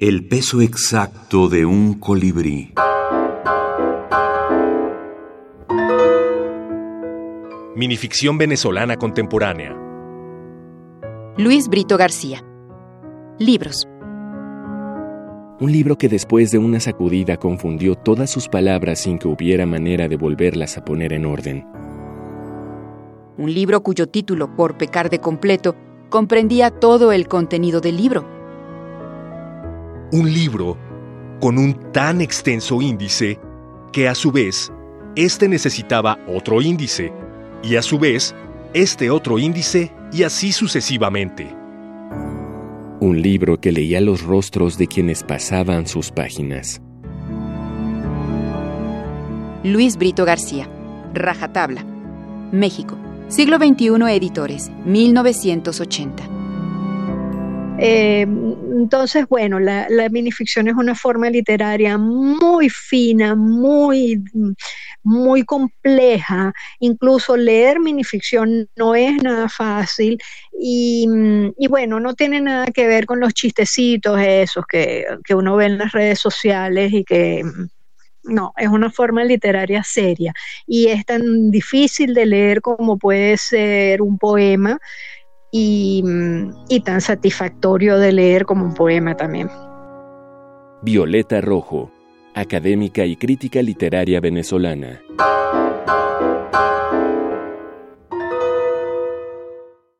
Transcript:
El peso exacto de un colibrí. Minificción venezolana contemporánea. Luis Brito García. Libros. Un libro que después de una sacudida confundió todas sus palabras sin que hubiera manera de volverlas a poner en orden. Un libro cuyo título, por pecar de completo, comprendía todo el contenido del libro. Un libro con un tan extenso índice que a su vez, éste necesitaba otro índice, y a su vez, este otro índice, y así sucesivamente. Un libro que leía los rostros de quienes pasaban sus páginas. Luis Brito García. Rajatabla. México. Siglo XXI Editores. 1980. Eh, entonces, bueno, la, la, minificción es una forma literaria muy fina, muy, muy compleja. Incluso leer minificción no es nada fácil y, y bueno, no tiene nada que ver con los chistecitos esos que, que uno ve en las redes sociales y que no, es una forma literaria seria y es tan difícil de leer como puede ser un poema y, y, tan satisfactorio de leer como un poema también. Violeta Rojo, académica y crítica literaria venezolana.